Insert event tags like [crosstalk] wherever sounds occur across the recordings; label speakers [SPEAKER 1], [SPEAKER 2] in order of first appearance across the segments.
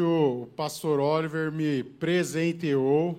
[SPEAKER 1] o pastor Oliver me presenteou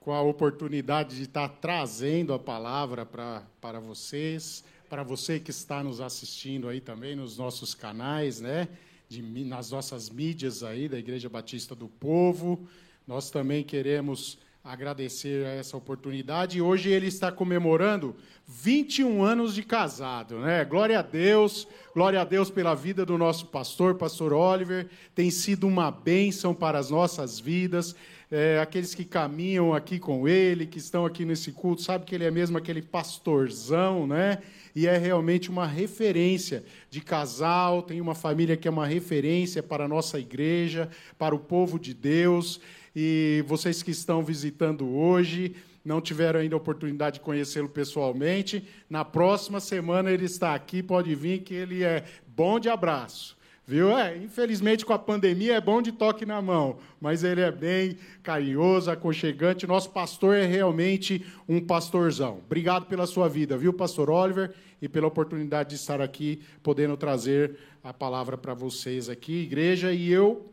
[SPEAKER 1] com a oportunidade de estar trazendo a palavra pra, para vocês, para você que está nos assistindo aí também nos nossos canais, né? De, nas nossas mídias aí da Igreja Batista do Povo. Nós também queremos agradecer essa oportunidade. Hoje ele está comemorando 21 anos de casado, né? Glória a Deus, glória a Deus pela vida do nosso pastor, pastor Oliver. Tem sido uma bênção para as nossas vidas. É, aqueles que caminham aqui com ele, que estão aqui nesse culto, sabe que ele é mesmo aquele pastorzão, né? E é realmente uma referência de casal, tem uma família que é uma referência para a nossa igreja, para o povo de Deus. E vocês que estão visitando hoje, não tiveram ainda a oportunidade de conhecê-lo pessoalmente, na próxima semana ele está aqui, pode vir, que ele é bom de abraço. Viu? É, infelizmente, com a pandemia, é bom de toque na mão, mas ele é bem carinhoso, aconchegante. Nosso pastor é realmente um pastorzão. Obrigado pela sua vida, viu, pastor Oliver, e pela oportunidade de estar aqui, podendo trazer a palavra para vocês aqui, igreja. E eu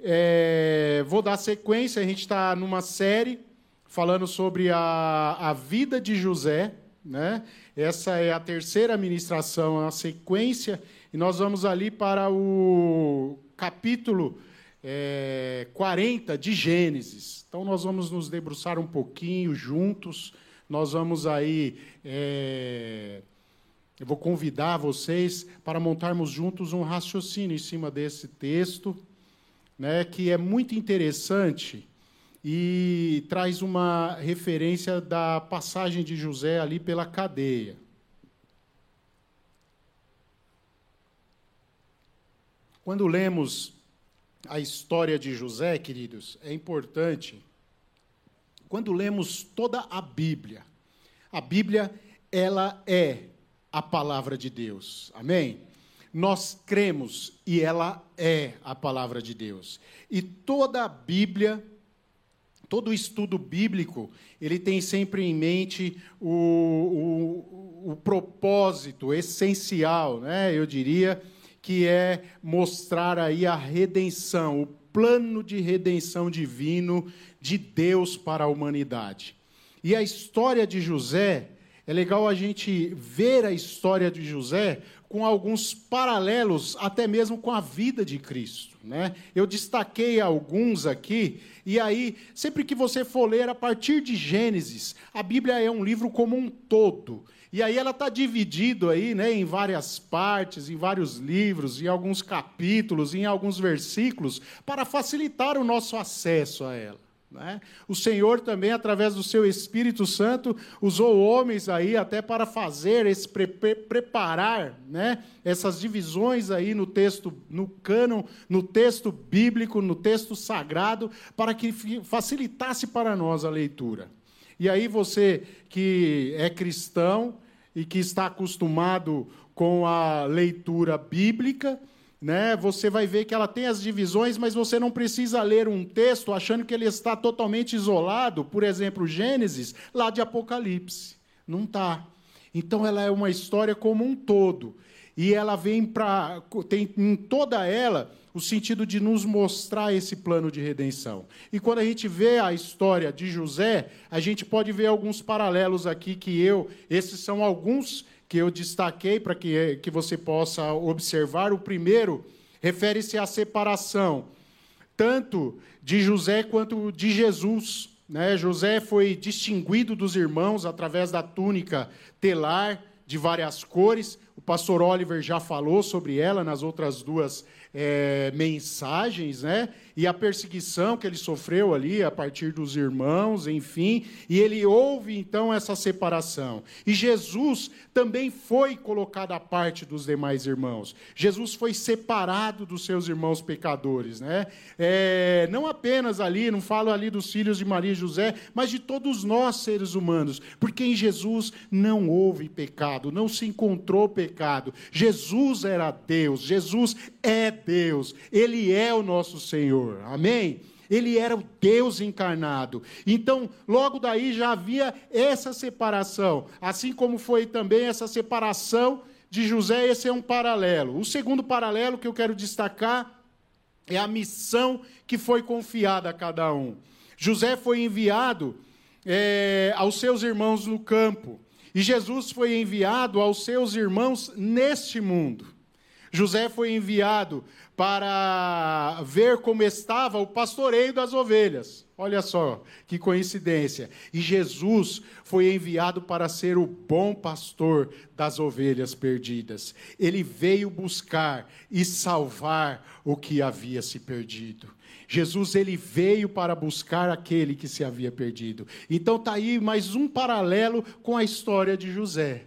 [SPEAKER 1] é, vou dar sequência, a gente está numa série falando sobre a, a vida de José. Né? Essa é a terceira ministração, a sequência e nós vamos ali para o capítulo é, 40 de Gênesis. Então, nós vamos nos debruçar um pouquinho juntos. Nós vamos aí. É, eu vou convidar vocês para montarmos juntos um raciocínio em cima desse texto, né, que é muito interessante e traz uma referência da passagem de José ali pela cadeia. Quando lemos a história de José, queridos, é importante. Quando lemos toda a Bíblia, a Bíblia ela é a palavra de Deus. Amém? Nós cremos e ela é a palavra de Deus. E toda a Bíblia, todo estudo bíblico, ele tem sempre em mente o, o, o propósito essencial, né? Eu diria que é mostrar aí a redenção, o plano de redenção divino de Deus para a humanidade. E a história de José, é legal a gente ver a história de José com alguns paralelos, até mesmo com a vida de Cristo. Né? Eu destaquei alguns aqui, e aí, sempre que você for ler a partir de Gênesis, a Bíblia é um livro como um todo. E aí ela está dividido aí, né, em várias partes, em vários livros, em alguns capítulos, em alguns versículos, para facilitar o nosso acesso a ela. Né? O Senhor também, através do seu Espírito Santo, usou homens aí até para fazer esse pre preparar, né? Essas divisões aí no texto, no cânon, no texto bíblico, no texto sagrado, para que facilitasse para nós a leitura. E aí você que é cristão e que está acostumado com a leitura bíblica, né, você vai ver que ela tem as divisões, mas você não precisa ler um texto achando que ele está totalmente isolado, por exemplo, Gênesis, lá de Apocalipse. Não está. Então ela é uma história como um todo. E ela vem para. tem em toda ela o sentido de nos mostrar esse plano de redenção. E quando a gente vê a história de José, a gente pode ver alguns paralelos aqui que eu, esses são alguns que eu destaquei para que, que você possa observar. O primeiro refere-se à separação, tanto de José quanto de Jesus. Né? José foi distinguido dos irmãos através da túnica telar de várias cores. O pastor Oliver já falou sobre ela nas outras duas é, mensagens, né? E a perseguição que ele sofreu ali a partir dos irmãos, enfim, e ele ouve então essa separação. E Jesus também foi colocado à parte dos demais irmãos. Jesus foi separado dos seus irmãos pecadores, né? É, não apenas ali, não falo ali dos filhos de Maria e José, mas de todos nós seres humanos, porque em Jesus não houve pecado, não se encontrou pecado. Jesus era Deus, Jesus é Deus, Ele é o nosso Senhor. Amém? Ele era o Deus encarnado. Então, logo daí já havia essa separação. Assim como foi também essa separação de José, esse é um paralelo. O segundo paralelo que eu quero destacar É a missão que foi confiada a cada um. José foi enviado é, aos seus irmãos no campo. E Jesus foi enviado aos seus irmãos neste mundo. José foi enviado para ver como estava o pastoreio das ovelhas. Olha só que coincidência. E Jesus foi enviado para ser o bom pastor das ovelhas perdidas. Ele veio buscar e salvar o que havia se perdido. Jesus ele veio para buscar aquele que se havia perdido. Então tá aí mais um paralelo com a história de José.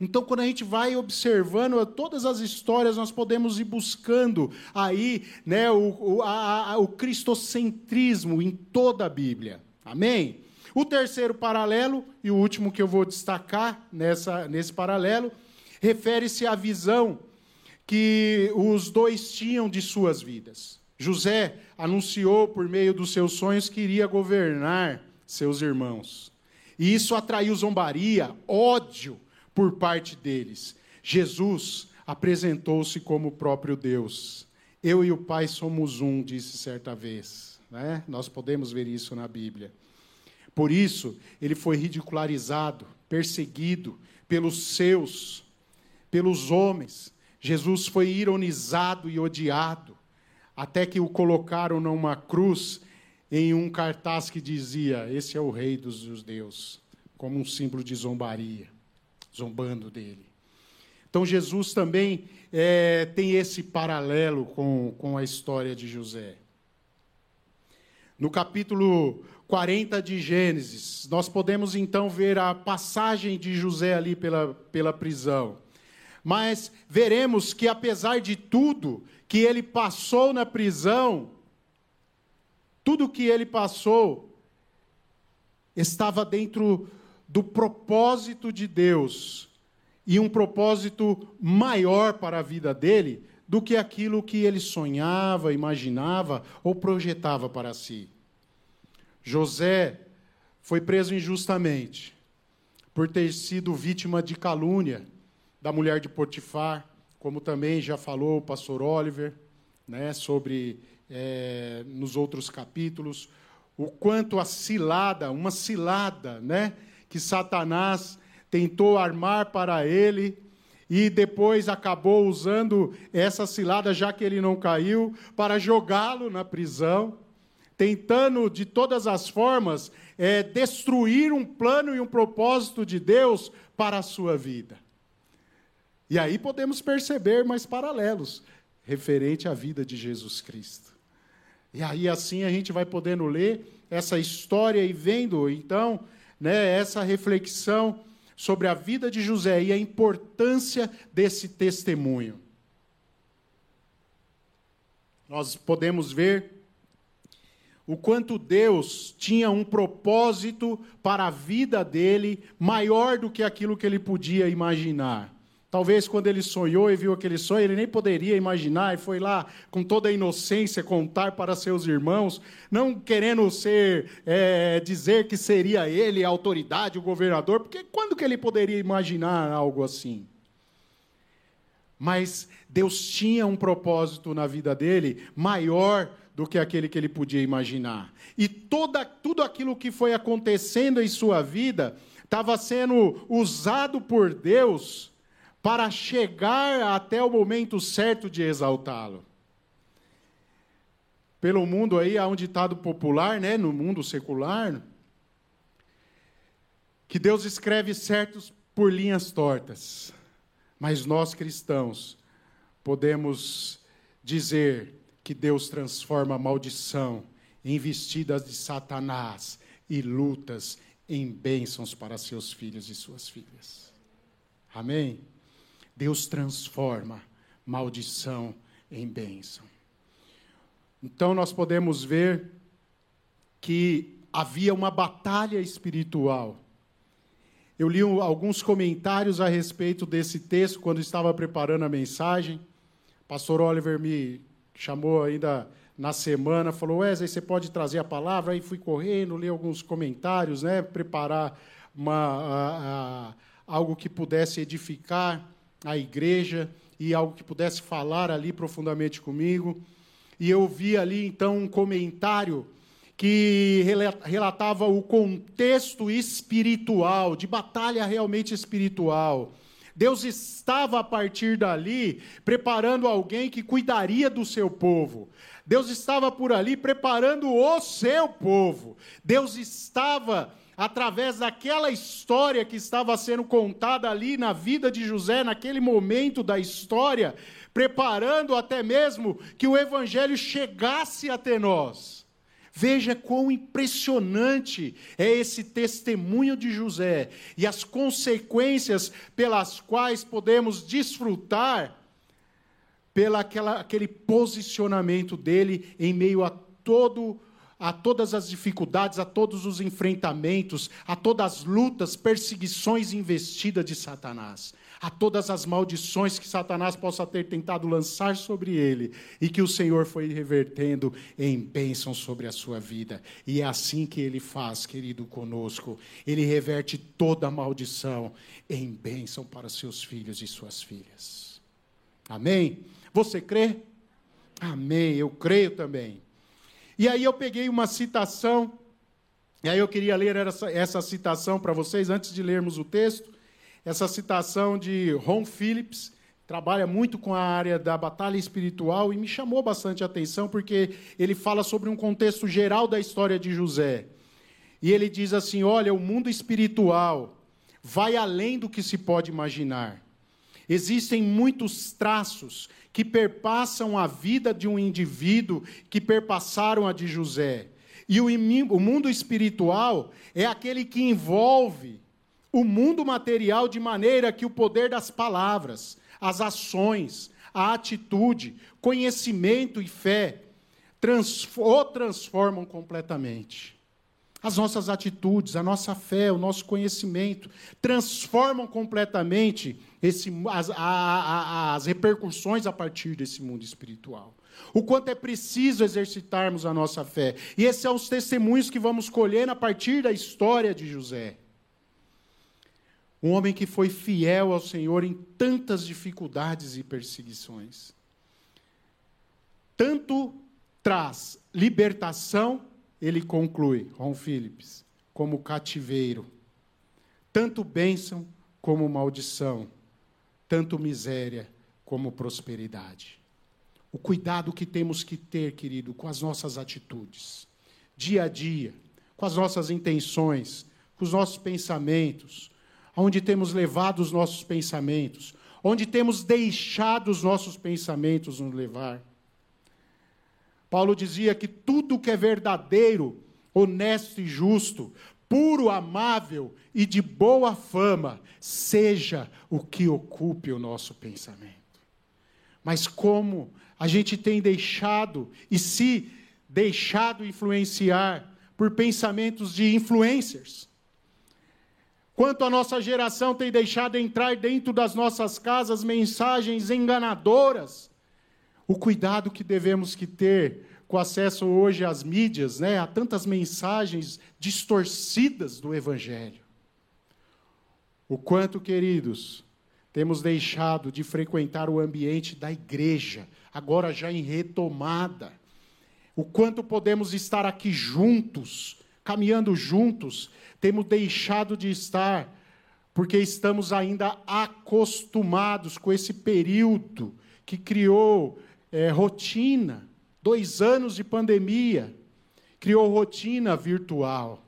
[SPEAKER 1] Então, quando a gente vai observando todas as histórias, nós podemos ir buscando aí né, o, o, a, a, o cristocentrismo em toda a Bíblia. Amém? O terceiro paralelo, e o último que eu vou destacar nessa, nesse paralelo, refere-se à visão que os dois tinham de suas vidas. José anunciou por meio dos seus sonhos que iria governar seus irmãos. E isso atraiu zombaria, ódio por parte deles. Jesus apresentou-se como o próprio Deus. Eu e o Pai somos um, disse certa vez. Né? Nós podemos ver isso na Bíblia. Por isso, ele foi ridicularizado, perseguido pelos seus, pelos homens. Jesus foi ironizado e odiado, até que o colocaram numa cruz em um cartaz que dizia: Esse é o Rei dos judeus, como um símbolo de zombaria zombando dele. Então, Jesus também é, tem esse paralelo com, com a história de José. No capítulo 40 de Gênesis, nós podemos então ver a passagem de José ali pela, pela prisão. Mas veremos que, apesar de tudo que ele passou na prisão, tudo que ele passou estava dentro do propósito de Deus e um propósito maior para a vida dele do que aquilo que ele sonhava, imaginava ou projetava para si. José foi preso injustamente por ter sido vítima de calúnia da mulher de Potifar, como também já falou o pastor Oliver, né, sobre é, nos outros capítulos, o quanto a cilada, uma cilada, né, que Satanás tentou armar para ele e depois acabou usando essa cilada, já que ele não caiu, para jogá-lo na prisão, tentando de todas as formas é, destruir um plano e um propósito de Deus para a sua vida. E aí podemos perceber mais paralelos referente à vida de Jesus Cristo. E aí assim a gente vai podendo ler essa história e vendo então né, essa reflexão sobre a vida de José e a importância desse testemunho. Nós podemos ver o quanto Deus tinha um propósito para a vida dele maior do que aquilo que ele podia imaginar. Talvez quando ele sonhou e viu aquele sonho, ele nem poderia imaginar e foi lá com toda a inocência contar para seus irmãos, não querendo ser é, dizer que seria ele a autoridade, o governador, porque quando que ele poderia imaginar algo assim? Mas Deus tinha um propósito na vida dele maior do que aquele que ele podia imaginar. E toda, tudo aquilo que foi acontecendo em sua vida estava sendo usado por Deus para chegar até o momento certo de exaltá-lo. Pelo mundo aí há um ditado popular, né, no mundo secular, que Deus escreve certos por linhas tortas. Mas nós cristãos podemos dizer que Deus transforma maldição em vestidas de Satanás e lutas em bênçãos para seus filhos e suas filhas. Amém? Deus transforma maldição em bênção. Então nós podemos ver que havia uma batalha espiritual. Eu li alguns comentários a respeito desse texto quando estava preparando a mensagem. Pastor Oliver me chamou ainda na semana, falou: Wesley, você pode trazer a palavra? Aí fui correndo, li alguns comentários, né, preparar uma, a, a, algo que pudesse edificar a igreja e algo que pudesse falar ali profundamente comigo. e eu vi ali então um comentário que relatava o contexto espiritual, de batalha realmente espiritual. Deus estava a partir dali preparando alguém que cuidaria do seu povo. Deus estava por ali preparando o seu povo. Deus estava através daquela história que estava sendo contada ali na vida de José, naquele momento da história, preparando até mesmo que o evangelho chegasse até nós. Veja quão impressionante é esse testemunho de José e as consequências pelas quais podemos desfrutar aquela, aquele posicionamento dele em meio a todo a todas as dificuldades, a todos os enfrentamentos, a todas as lutas, perseguições investidas de Satanás a todas as maldições que Satanás possa ter tentado lançar sobre ele, e que o Senhor foi revertendo em bênção sobre a sua vida. E é assim que ele faz, querido, conosco. Ele reverte toda maldição em bênção para seus filhos e suas filhas. Amém? Você crê? Amém, eu creio também. E aí eu peguei uma citação, e aí eu queria ler essa, essa citação para vocês antes de lermos o texto essa citação de Ron Phillips, trabalha muito com a área da batalha espiritual e me chamou bastante a atenção porque ele fala sobre um contexto geral da história de José. E ele diz assim: olha, o mundo espiritual vai além do que se pode imaginar. Existem muitos traços que perpassam a vida de um indivíduo que perpassaram a de José. E o, o mundo espiritual é aquele que envolve o mundo material de maneira que o poder das palavras, as ações, a atitude, conhecimento e fé o transformam completamente. As nossas atitudes, a nossa fé, o nosso conhecimento transformam completamente esse, as, a, a, as repercussões a partir desse mundo espiritual. O quanto é preciso exercitarmos a nossa fé. E esses são os testemunhos que vamos colher a partir da história de José. Um homem que foi fiel ao Senhor em tantas dificuldades e perseguições. Tanto traz libertação, ele conclui, Ron Phillips, como cativeiro. Tanto bênção como maldição. Tanto miséria como prosperidade. O cuidado que temos que ter, querido, com as nossas atitudes, dia a dia, com as nossas intenções, com os nossos pensamentos, onde temos levado os nossos pensamentos, onde temos deixado os nossos pensamentos nos levar. Paulo dizia que tudo que é verdadeiro, honesto e justo, puro, amável e de boa fama, seja o que ocupe o nosso pensamento. Mas como a gente tem deixado e se deixado influenciar por pensamentos de influencers, Quanto a nossa geração tem deixado entrar dentro das nossas casas mensagens enganadoras. O cuidado que devemos que ter com acesso hoje às mídias, né, a tantas mensagens distorcidas do evangelho. O quanto, queridos, temos deixado de frequentar o ambiente da igreja, agora já em retomada. O quanto podemos estar aqui juntos, caminhando juntos, temos deixado de estar, porque estamos ainda acostumados com esse período que criou é, rotina dois anos de pandemia criou rotina virtual.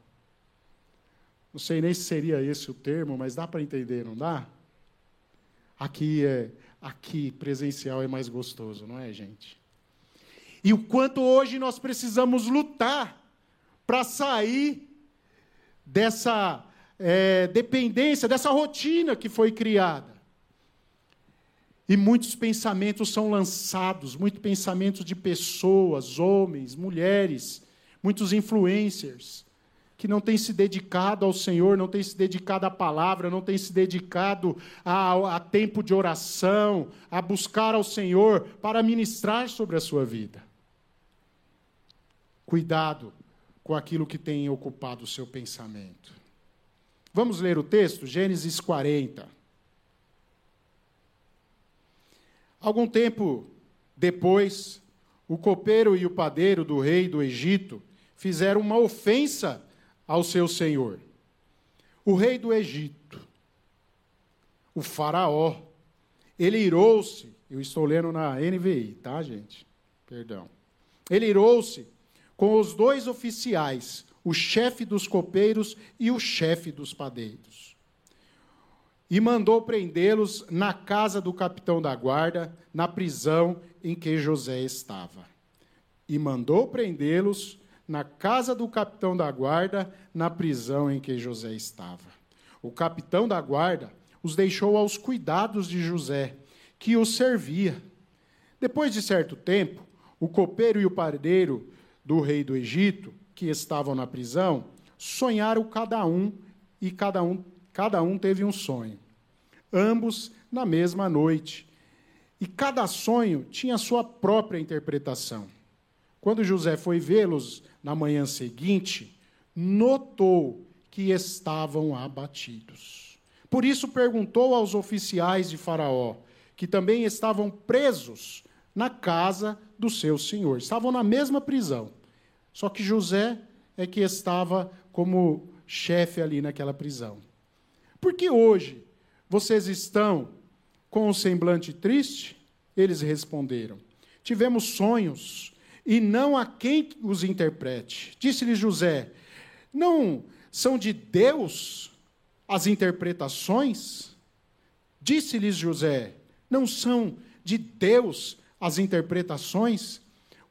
[SPEAKER 1] Não sei nem se seria esse o termo, mas dá para entender, não dá? Aqui é aqui presencial é mais gostoso, não é, gente? E o quanto hoje nós precisamos lutar para sair dessa é, dependência, dessa rotina que foi criada. E muitos pensamentos são lançados, muitos pensamentos de pessoas, homens, mulheres, muitos influencers, que não têm se dedicado ao Senhor, não têm se dedicado à palavra, não têm se dedicado a, a tempo de oração, a buscar ao Senhor para ministrar sobre a sua vida. Cuidado com aquilo que tem ocupado o seu pensamento. Vamos ler o texto, Gênesis 40. Algum tempo depois, o copeiro e o padeiro do rei do Egito fizeram uma ofensa ao seu senhor. O rei do Egito, o Faraó, ele irou-se. Eu estou lendo na NVI, tá, gente? Perdão. Ele irou-se com os dois oficiais, o chefe dos copeiros e o chefe dos padeiros. E mandou prendê-los na casa do capitão da guarda, na prisão em que José estava. E mandou prendê-los na casa do capitão da guarda, na prisão em que José estava. O capitão da guarda os deixou aos cuidados de José, que os servia. Depois de certo tempo, o copeiro e o padeiro do rei do Egito, que estavam na prisão, sonharam cada um e cada um, cada um teve um sonho. Ambos na mesma noite. E cada sonho tinha sua própria interpretação. Quando José foi vê-los na manhã seguinte, notou que estavam abatidos. Por isso perguntou aos oficiais de Faraó, que também estavam presos na casa do seu senhor. Estavam na mesma prisão. Só que José é que estava como chefe ali naquela prisão. Por que hoje vocês estão com um semblante triste? Eles responderam: Tivemos sonhos e não há quem os interprete. Disse-lhe José: Não são de Deus as interpretações? Disse-lhes José: Não são de Deus as interpretações?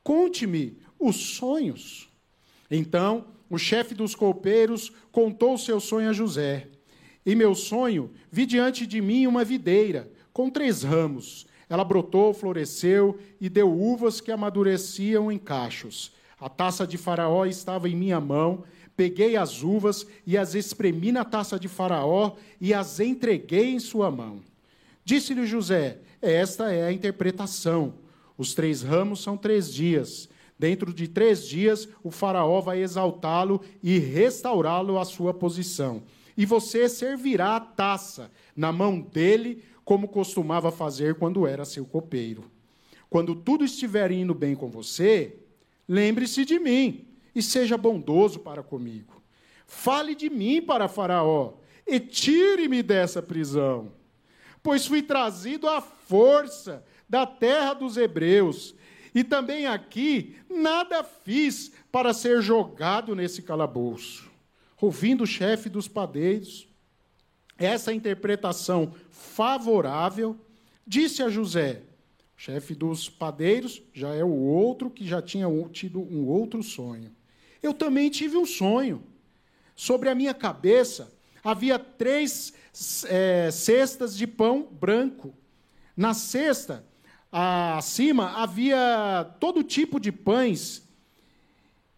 [SPEAKER 1] Conte-me os sonhos. Então, o chefe dos copeiros contou o seu sonho a José. E meu sonho, vi diante de mim uma videira com três ramos ela brotou, floresceu e deu uvas que amadureciam em cachos. A taça de Faraó estava em minha mão. Peguei as uvas e as espremi na taça de Faraó e as entreguei em sua mão. Disse-lhe José: Esta é a interpretação. Os três ramos são três dias. Dentro de três dias, o Faraó vai exaltá-lo e restaurá-lo à sua posição. E você servirá a taça na mão dele como costumava fazer quando era seu copeiro. Quando tudo estiver indo bem com você, lembre-se de mim e seja bondoso para comigo. Fale de mim para Faraó e tire-me dessa prisão, pois fui trazido à força da terra dos hebreus. E também aqui nada fiz para ser jogado nesse calabouço. Ouvindo o chefe dos padeiros, essa interpretação favorável, disse a José, chefe dos padeiros, já é o outro que já tinha tido um outro sonho. Eu também tive um sonho. Sobre a minha cabeça havia três é, cestas de pão branco. Na cesta, acima, havia todo tipo de pães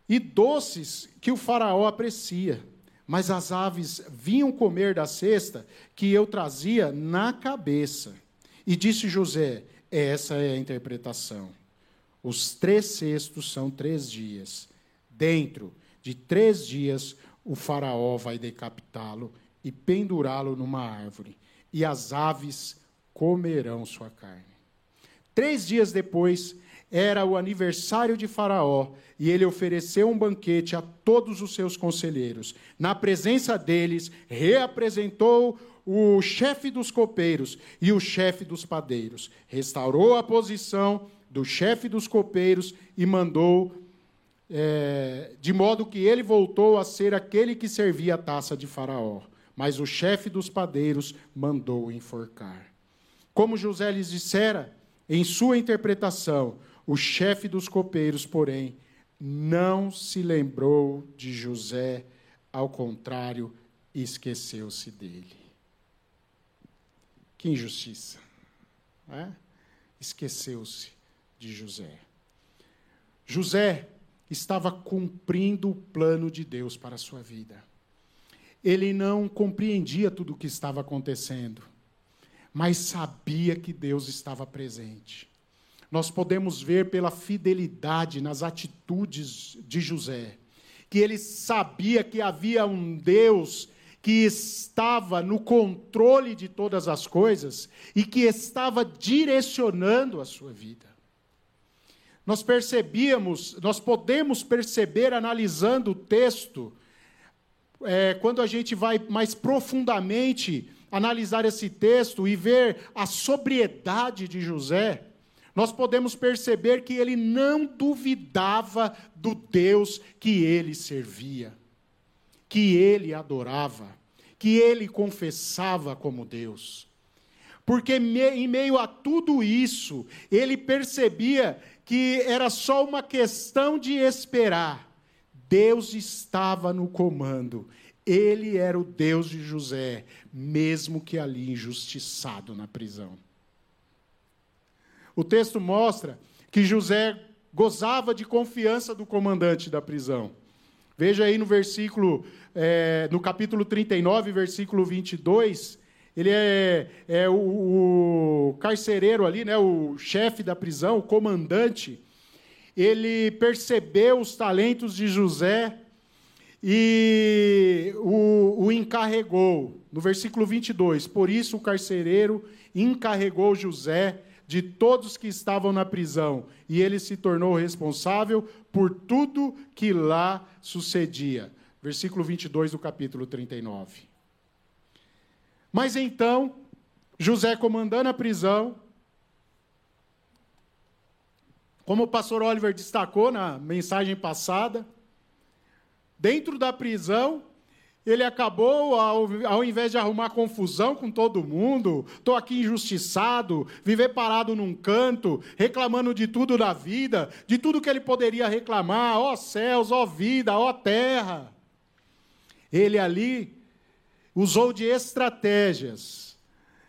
[SPEAKER 1] e doces que o faraó aprecia mas as aves vinham comer da cesta que eu trazia na cabeça. E disse José: essa é a interpretação. Os três cestos são três dias. Dentro de três dias, o Faraó vai decapitá-lo e pendurá-lo numa árvore, e as aves comerão sua carne. Três dias depois, era o aniversário de Faraó e ele ofereceu um banquete a todos os seus conselheiros. Na presença deles, reapresentou o chefe dos copeiros e o chefe dos padeiros. Restaurou a posição do chefe dos copeiros e mandou, é, de modo que ele voltou a ser aquele que servia a taça de Faraó. Mas o chefe dos padeiros mandou enforcar. Como José lhes dissera, em sua interpretação, o chefe dos copeiros, porém, não se lembrou de José, ao contrário, esqueceu-se dele. Que injustiça. É? Esqueceu-se de José. José estava cumprindo o plano de Deus para a sua vida. Ele não compreendia tudo o que estava acontecendo, mas sabia que Deus estava presente nós podemos ver pela fidelidade nas atitudes de José, que ele sabia que havia um Deus que estava no controle de todas as coisas e que estava direcionando a sua vida. nós percebíamos, nós podemos perceber analisando o texto, é, quando a gente vai mais profundamente analisar esse texto e ver a sobriedade de José, nós podemos perceber que ele não duvidava do Deus que ele servia, que ele adorava, que ele confessava como Deus. Porque em meio a tudo isso, ele percebia que era só uma questão de esperar. Deus estava no comando. Ele era o Deus de José, mesmo que ali injustiçado na prisão. O texto mostra que José gozava de confiança do comandante da prisão. Veja aí no versículo, é, no capítulo 39, versículo 22, ele é, é o, o, carcereiro ali, né, o chefe da prisão, o comandante. Ele percebeu os talentos de José e o, o encarregou. No versículo 22, por isso o carcereiro encarregou José de todos que estavam na prisão, e ele se tornou responsável por tudo que lá sucedia. Versículo 22 do capítulo 39. Mas então, José comandando a prisão, como o pastor Oliver destacou na mensagem passada, dentro da prisão, ele acabou, ao, ao invés de arrumar confusão com todo mundo, estou aqui injustiçado, viver parado num canto, reclamando de tudo da vida, de tudo que ele poderia reclamar, ó céus, ó vida, ó terra. Ele ali usou de estratégias,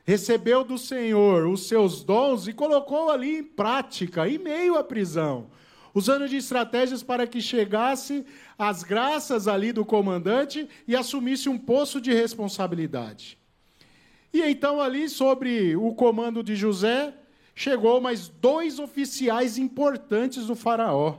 [SPEAKER 1] recebeu do Senhor os seus dons e colocou ali em prática, em meio à prisão usando de estratégias para que chegasse às graças ali do comandante e assumisse um poço de responsabilidade. E então, ali, sobre o comando de José, chegou mais dois oficiais importantes do Faraó.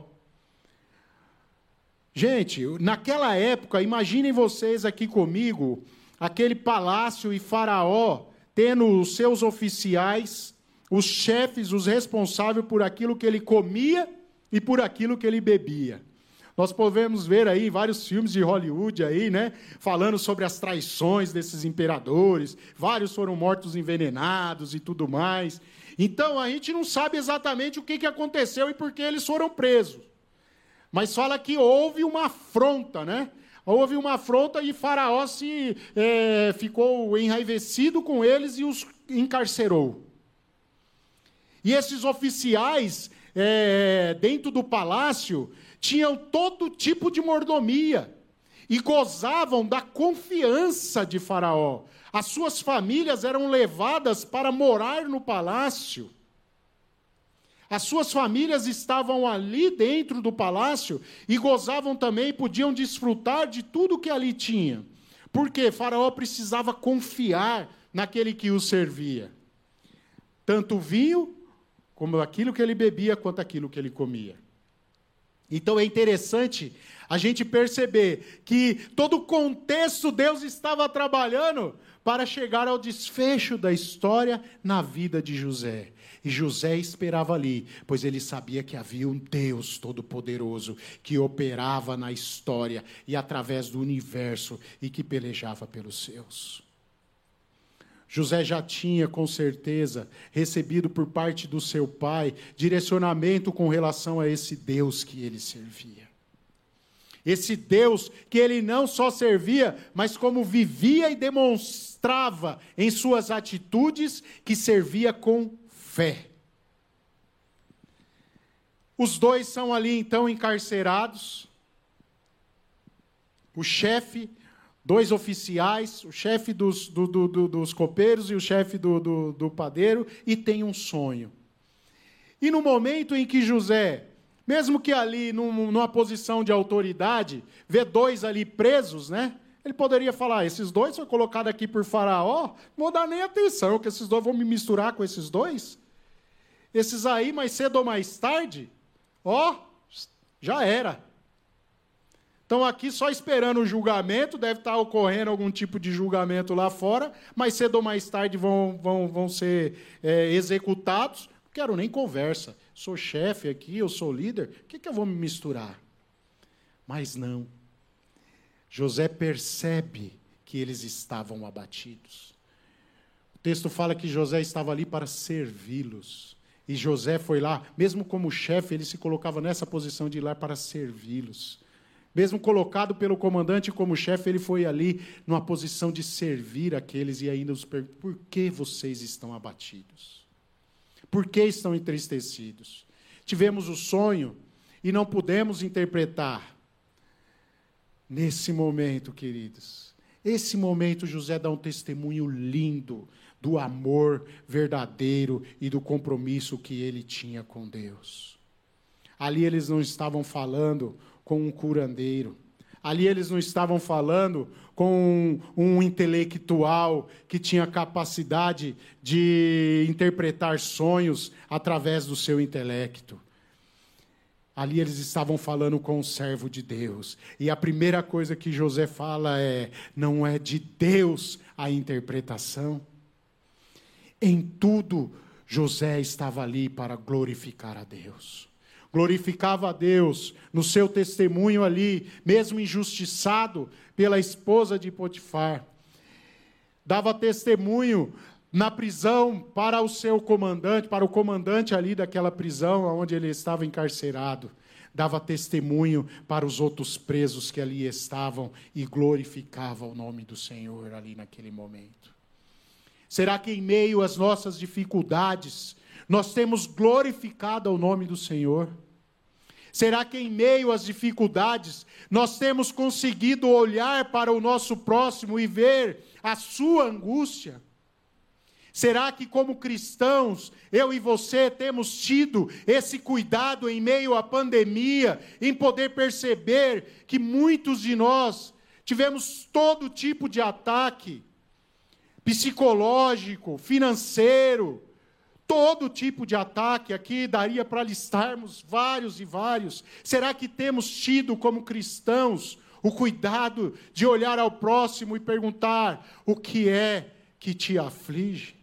[SPEAKER 1] Gente, naquela época, imaginem vocês aqui comigo, aquele palácio e Faraó tendo os seus oficiais, os chefes, os responsáveis por aquilo que ele comia e por aquilo que ele bebia. Nós podemos ver aí vários filmes de Hollywood aí, né, falando sobre as traições desses imperadores. Vários foram mortos envenenados e tudo mais. Então a gente não sabe exatamente o que, que aconteceu e por que eles foram presos. Mas fala que houve uma afronta, né? Houve uma afronta e Faraó se é, ficou enraivecido com eles e os encarcerou. E esses oficiais é, dentro do palácio tinham todo tipo de mordomia e gozavam da confiança de Faraó. As suas famílias eram levadas para morar no palácio. As suas famílias estavam ali dentro do palácio e gozavam também, podiam desfrutar de tudo que ali tinha. Porque Faraó precisava confiar naquele que o servia. Tanto vinho como aquilo que ele bebia quanto aquilo que ele comia. Então é interessante a gente perceber que todo o contexto Deus estava trabalhando para chegar ao desfecho da história na vida de José. E José esperava ali, pois ele sabia que havia um Deus todo-poderoso que operava na história e através do universo e que pelejava pelos seus. José já tinha, com certeza, recebido por parte do seu pai direcionamento com relação a esse Deus que ele servia. Esse Deus que ele não só servia, mas como vivia e demonstrava em suas atitudes que servia com fé. Os dois são ali então encarcerados. O chefe dois oficiais, o chefe dos, do, do, do, dos copeiros e o chefe do, padeiro, e tem um sonho. E no momento em que José, mesmo que ali num, numa posição de autoridade, vê dois ali presos, né? Ele poderia falar: esses dois foram colocados aqui por Faraó, não vou dar nem atenção, que esses dois vão me misturar com esses dois. Esses aí, mais cedo ou mais tarde, ó, já era. Estão aqui só esperando o julgamento, deve estar ocorrendo algum tipo de julgamento lá fora, mas cedo ou mais tarde vão, vão, vão ser é, executados, Quero nem conversa. Sou chefe aqui, eu sou líder, o que, que eu vou me misturar? Mas não. José percebe que eles estavam abatidos. O texto fala que José estava ali para servi-los. E José foi lá, mesmo como chefe, ele se colocava nessa posição de ir lá para servi-los. Mesmo colocado pelo comandante como chefe, ele foi ali numa posição de servir aqueles e ainda os perguntou: por que vocês estão abatidos? Por que estão entristecidos? Tivemos o sonho e não pudemos interpretar. Nesse momento, queridos, esse momento José dá um testemunho lindo do amor verdadeiro e do compromisso que ele tinha com Deus. Ali eles não estavam falando com um curandeiro. Ali eles não estavam falando com um, um, intelectual que tinha capacidade de interpretar sonhos através do seu intelecto. Ali eles estavam falando com o servo de Deus. E a primeira coisa que José fala é: não é de Deus a interpretação. Em tudo, José estava ali para glorificar a Deus glorificava a Deus no seu testemunho ali, mesmo injustiçado pela esposa de Potifar. Dava testemunho na prisão para o seu comandante, para o comandante ali daquela prisão onde ele estava encarcerado. Dava testemunho para os outros presos que ali estavam e glorificava o nome do Senhor ali naquele momento. Será que em meio às nossas dificuldades, nós temos glorificado o nome do Senhor? Será que em meio às dificuldades nós temos conseguido olhar para o nosso próximo e ver a sua angústia? Será que, como cristãos, eu e você temos tido esse cuidado em meio à pandemia, em poder perceber que muitos de nós tivemos todo tipo de ataque psicológico, financeiro, todo tipo de ataque, aqui daria para listarmos vários e vários. Será que temos tido como cristãos o cuidado de olhar ao próximo e perguntar: o que é que te aflige?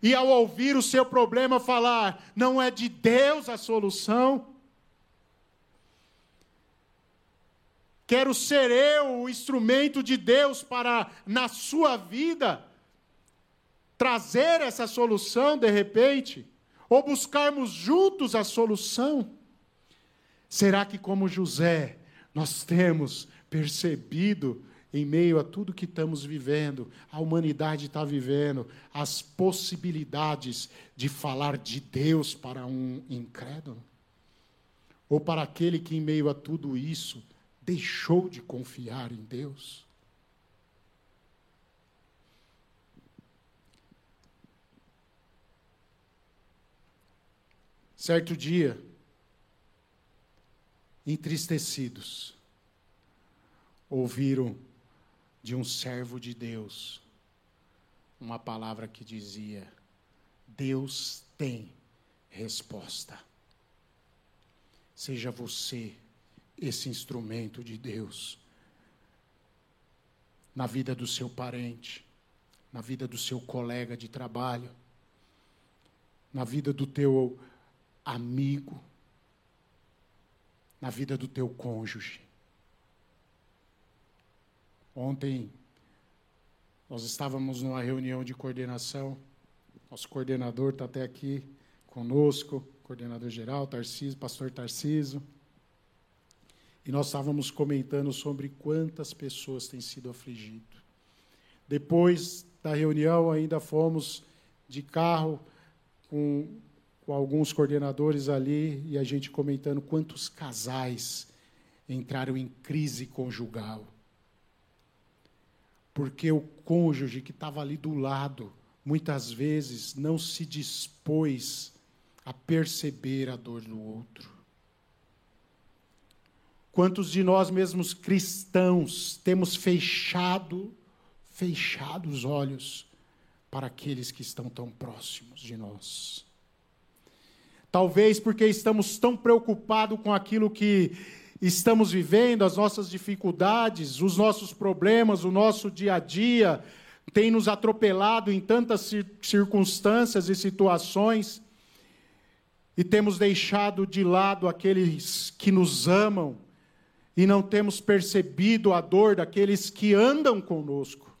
[SPEAKER 1] E ao ouvir o seu problema falar, não é de Deus a solução? Quero ser eu o instrumento de Deus para, na sua vida, trazer essa solução de repente, ou buscarmos juntos a solução? Será que, como José, nós temos percebido, em meio a tudo que estamos vivendo, a humanidade está vivendo, as possibilidades de falar de Deus para um incrédulo? Ou para aquele que, em meio a tudo isso, deixou de confiar em Deus? Certo dia, entristecidos, ouviram de um servo de Deus uma palavra que dizia: Deus tem resposta. Seja você esse instrumento de Deus na vida do seu parente, na vida do seu colega de trabalho, na vida do teu amigo na vida do teu cônjuge. Ontem nós estávamos numa reunião de coordenação, nosso coordenador está até aqui conosco, coordenador geral, Tarciso, pastor Tarciso. E nós estávamos comentando sobre quantas pessoas têm sido afligidas. Depois da reunião, ainda fomos de carro com com alguns coordenadores ali e a gente comentando quantos casais entraram em crise conjugal. Porque o cônjuge que estava ali do lado, muitas vezes não se dispôs a perceber a dor do outro. Quantos de nós mesmos cristãos temos fechado, fechado os olhos para aqueles que estão tão próximos de nós? Talvez porque estamos tão preocupados com aquilo que estamos vivendo, as nossas dificuldades, os nossos problemas, o nosso dia a dia, tem nos atropelado em tantas circunstâncias e situações, e temos deixado de lado aqueles que nos amam, e não temos percebido a dor daqueles que andam conosco.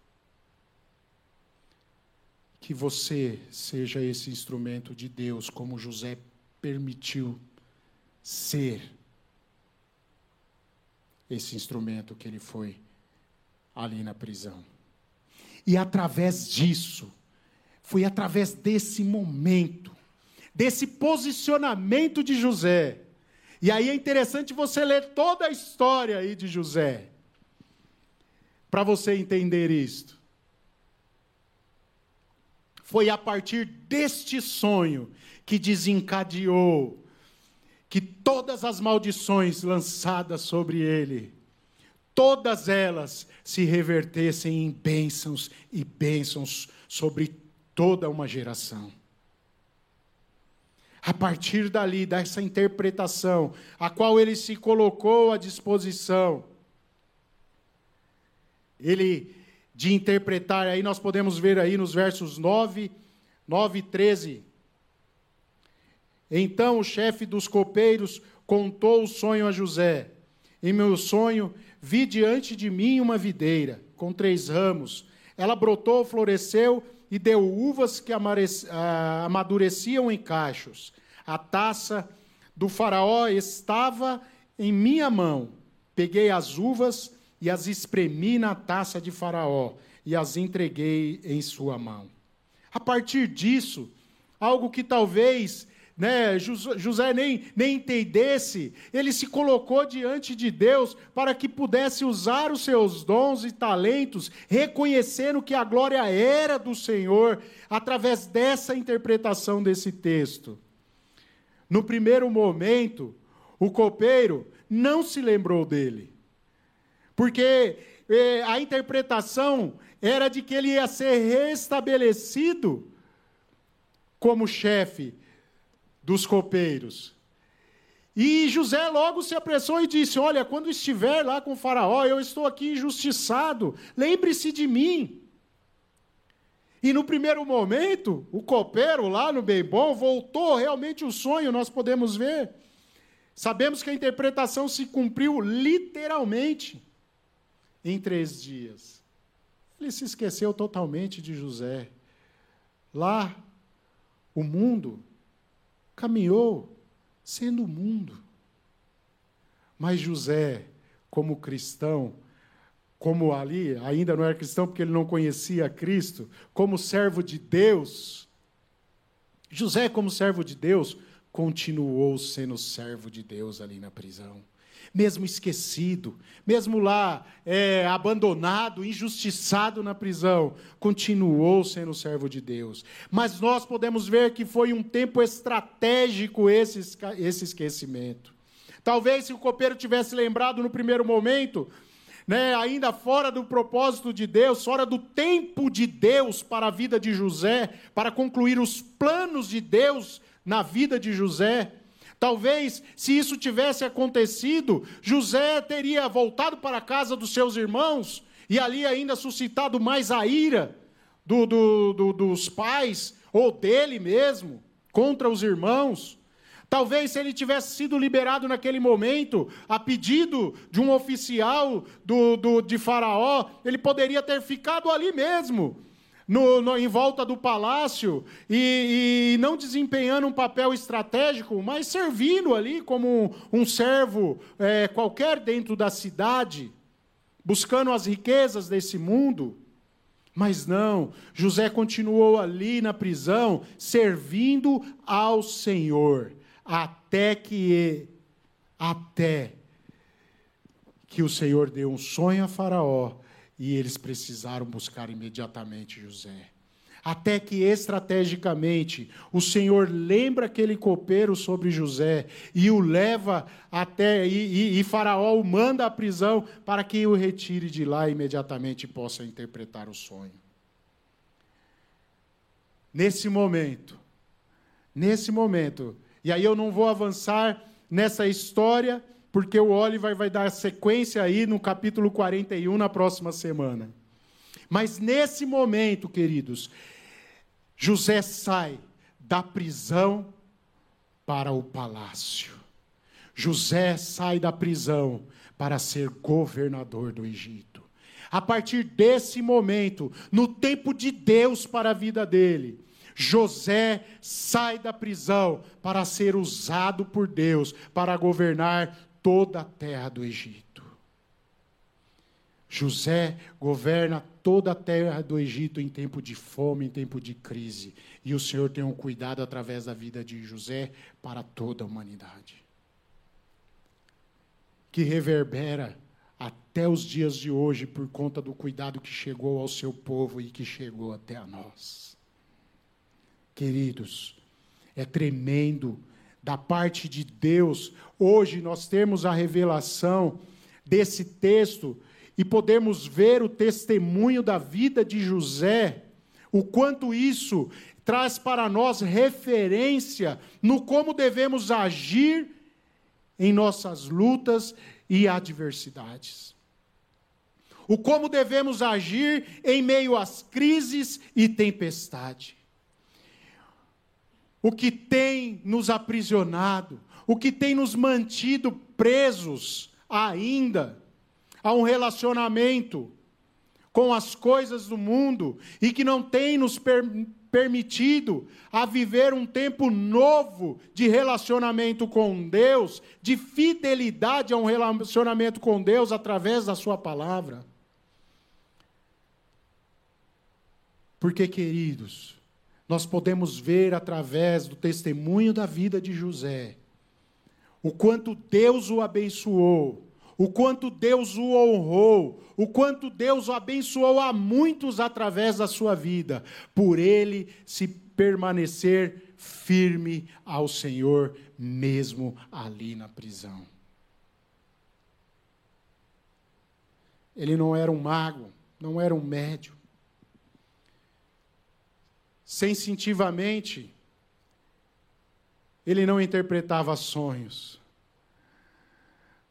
[SPEAKER 1] Que você seja esse instrumento de Deus, como José permitiu ser esse instrumento que ele foi ali na prisão. E através disso, foi através desse momento, desse posicionamento de José. E aí é interessante você ler toda a história aí de José, para você entender isto. Foi a partir deste sonho que desencadeou que todas as maldições lançadas sobre ele, todas elas se revertessem em bênçãos e bênçãos sobre toda uma geração. A partir dali, dessa interpretação, a qual ele se colocou à disposição, ele, de interpretar, aí nós podemos ver aí nos versos 9, 9 e 13. Então o chefe dos copeiros contou o sonho a José. Em meu sonho, Vi diante de mim uma videira com três ramos. Ela brotou, floresceu e deu uvas que ah, amadureciam em cachos. A taça do Faraó estava em minha mão. Peguei as uvas e as espremi na taça de Faraó e as entreguei em sua mão. A partir disso, algo que talvez né, José nem, nem entendesse, ele se colocou diante de Deus para que pudesse usar os seus dons e talentos, reconhecendo que a glória era do Senhor, através dessa interpretação desse texto. No primeiro momento, o copeiro não se lembrou dele, porque eh, a interpretação era de que ele ia ser restabelecido como chefe dos copeiros. E José logo se apressou e disse: Olha, quando estiver lá com Faraó, eu estou aqui injustiçado, lembre-se de mim. E no primeiro momento, o copeiro lá no bem bom voltou realmente o sonho, nós podemos ver. Sabemos que a interpretação se cumpriu literalmente em três dias. Ele se esqueceu totalmente de José. Lá, o mundo caminhou sendo o mundo. Mas José, como cristão, como ali, ainda não era cristão porque ele não conhecia Cristo, como servo de Deus, José, como servo de Deus, continuou sendo servo de Deus ali na prisão mesmo esquecido, mesmo lá é, abandonado, injustiçado na prisão, continuou sendo servo de Deus. Mas nós podemos ver que foi um tempo estratégico esse, esse esquecimento. Talvez se o copeiro tivesse lembrado no primeiro momento, né, ainda fora do propósito de Deus, fora do tempo de Deus para a vida de José, para concluir os planos de Deus na vida de José, Talvez, se isso tivesse acontecido, José teria voltado para a casa dos seus irmãos e ali ainda suscitado mais a ira do, do, do, dos pais ou dele mesmo contra os irmãos. Talvez, se ele tivesse sido liberado naquele momento, a pedido de um oficial do, do, de Faraó, ele poderia ter ficado ali mesmo, no, no, em volta do palácio e, e, não desempenhando um papel estratégico, mas servindo ali como um, um servo é, qualquer dentro da cidade, buscando as riquezas desse mundo. Mas não, José continuou ali na prisão, servindo ao Senhor, até que até que o Senhor deu um sonho a Faraó e eles precisaram buscar imediatamente José. Até que estrategicamente o Senhor lembra aquele copeiro sobre José e o leva até. E, e, e Faraó o manda à prisão para que o retire de lá imediatamente e possa interpretar o sonho. Nesse momento, nesse momento, e aí eu não vou avançar nessa história, porque o Oliver vai dar sequência aí no capítulo 41 na próxima semana. Mas nesse momento, queridos, José sai da prisão para o palácio. José sai da prisão para ser governador do Egito. A partir desse momento, no tempo de Deus para a vida dele, José sai da prisão para ser usado por Deus para governar toda a terra do Egito. José governa toda a terra do Egito em tempo de fome, em tempo de crise. E o Senhor tem um cuidado através da vida de José para toda a humanidade. Que reverbera até os dias de hoje por conta do cuidado que chegou ao seu povo e que chegou até a nós. Queridos, é tremendo da parte de Deus. Hoje nós temos a revelação desse texto e podemos ver o testemunho da vida de José, o quanto isso traz para nós referência no como devemos agir em nossas lutas e adversidades. O como devemos agir em meio às crises e tempestade. O que tem nos aprisionado, o que tem nos mantido presos ainda a um relacionamento com as coisas do mundo e que não tem nos per permitido a viver um tempo novo de relacionamento com Deus, de fidelidade a um relacionamento com Deus através da Sua palavra. Porque, queridos, nós podemos ver através do testemunho da vida de José o quanto Deus o abençoou o quanto Deus o honrou, o quanto Deus o abençoou a muitos através da sua vida, por ele se permanecer firme ao Senhor, mesmo ali na prisão. Ele não era um mago, não era um médium. Sensitivamente, ele não interpretava sonhos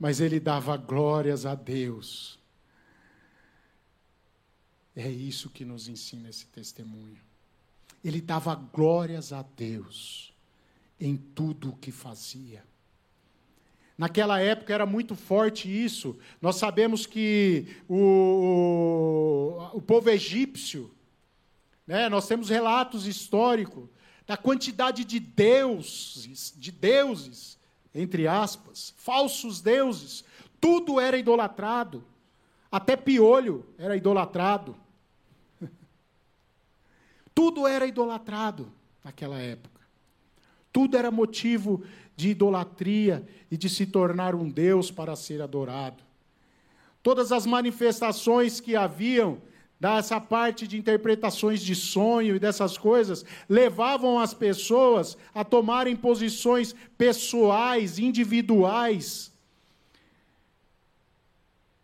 [SPEAKER 1] mas ele dava glórias a Deus. É isso que nos ensina esse testemunho. Ele dava glórias a Deus em tudo o que fazia. Naquela época era muito forte isso. Nós sabemos que o, o, o povo egípcio, né, nós temos relatos históricos da quantidade de deuses, de deuses entre aspas, falsos deuses. Tudo era idolatrado. Até piolho era idolatrado. [laughs] Tudo era idolatrado naquela época. Tudo era motivo de idolatria e de se tornar um Deus para ser adorado. Todas as manifestações que haviam dessa parte de interpretações de sonho e dessas coisas, levavam as pessoas a tomarem posições pessoais, individuais,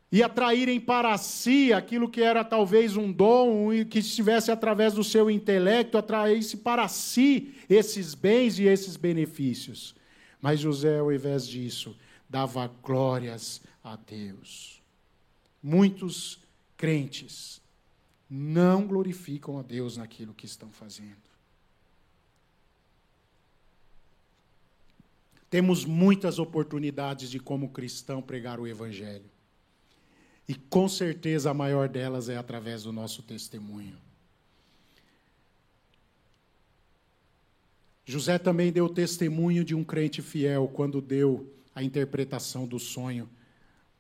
[SPEAKER 1] e atraírem para si aquilo que era talvez um dom, e que estivesse através do seu intelecto, atraísse para si esses bens e esses benefícios. Mas José, ao invés disso, dava glórias a Deus. Muitos crentes não glorificam a Deus naquilo que estão fazendo. Temos muitas oportunidades de, como cristão, pregar o Evangelho. E com certeza a maior delas é através do nosso testemunho. José também deu testemunho de um crente fiel quando deu a interpretação do sonho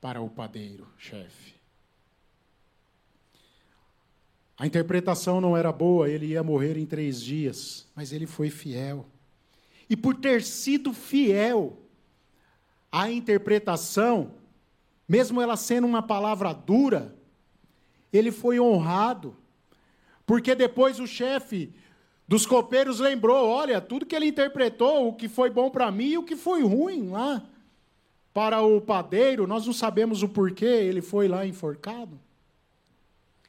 [SPEAKER 1] para o padeiro, chefe. A interpretação não era boa, ele ia morrer em três dias, mas ele foi fiel. E por ter sido fiel à interpretação, mesmo ela sendo uma palavra dura, ele foi honrado. Porque depois o chefe dos copeiros lembrou: olha, tudo que ele interpretou, o que foi bom para mim e o que foi ruim lá. Para o padeiro, nós não sabemos o porquê ele foi lá enforcado.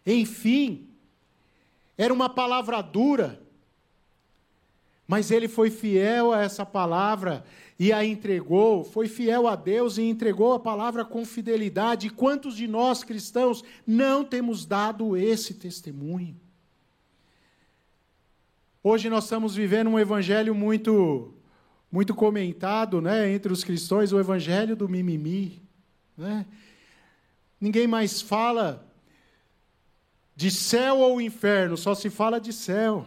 [SPEAKER 1] Enfim, era uma palavra dura, mas ele foi fiel a essa palavra e a entregou, foi fiel a Deus e entregou a palavra com fidelidade. E quantos de nós cristãos não temos dado esse testemunho? Hoje nós estamos vivendo um evangelho muito muito comentado, né, entre os cristãos, o evangelho do mimimi, né? Ninguém mais fala de céu ou inferno, só se fala de céu.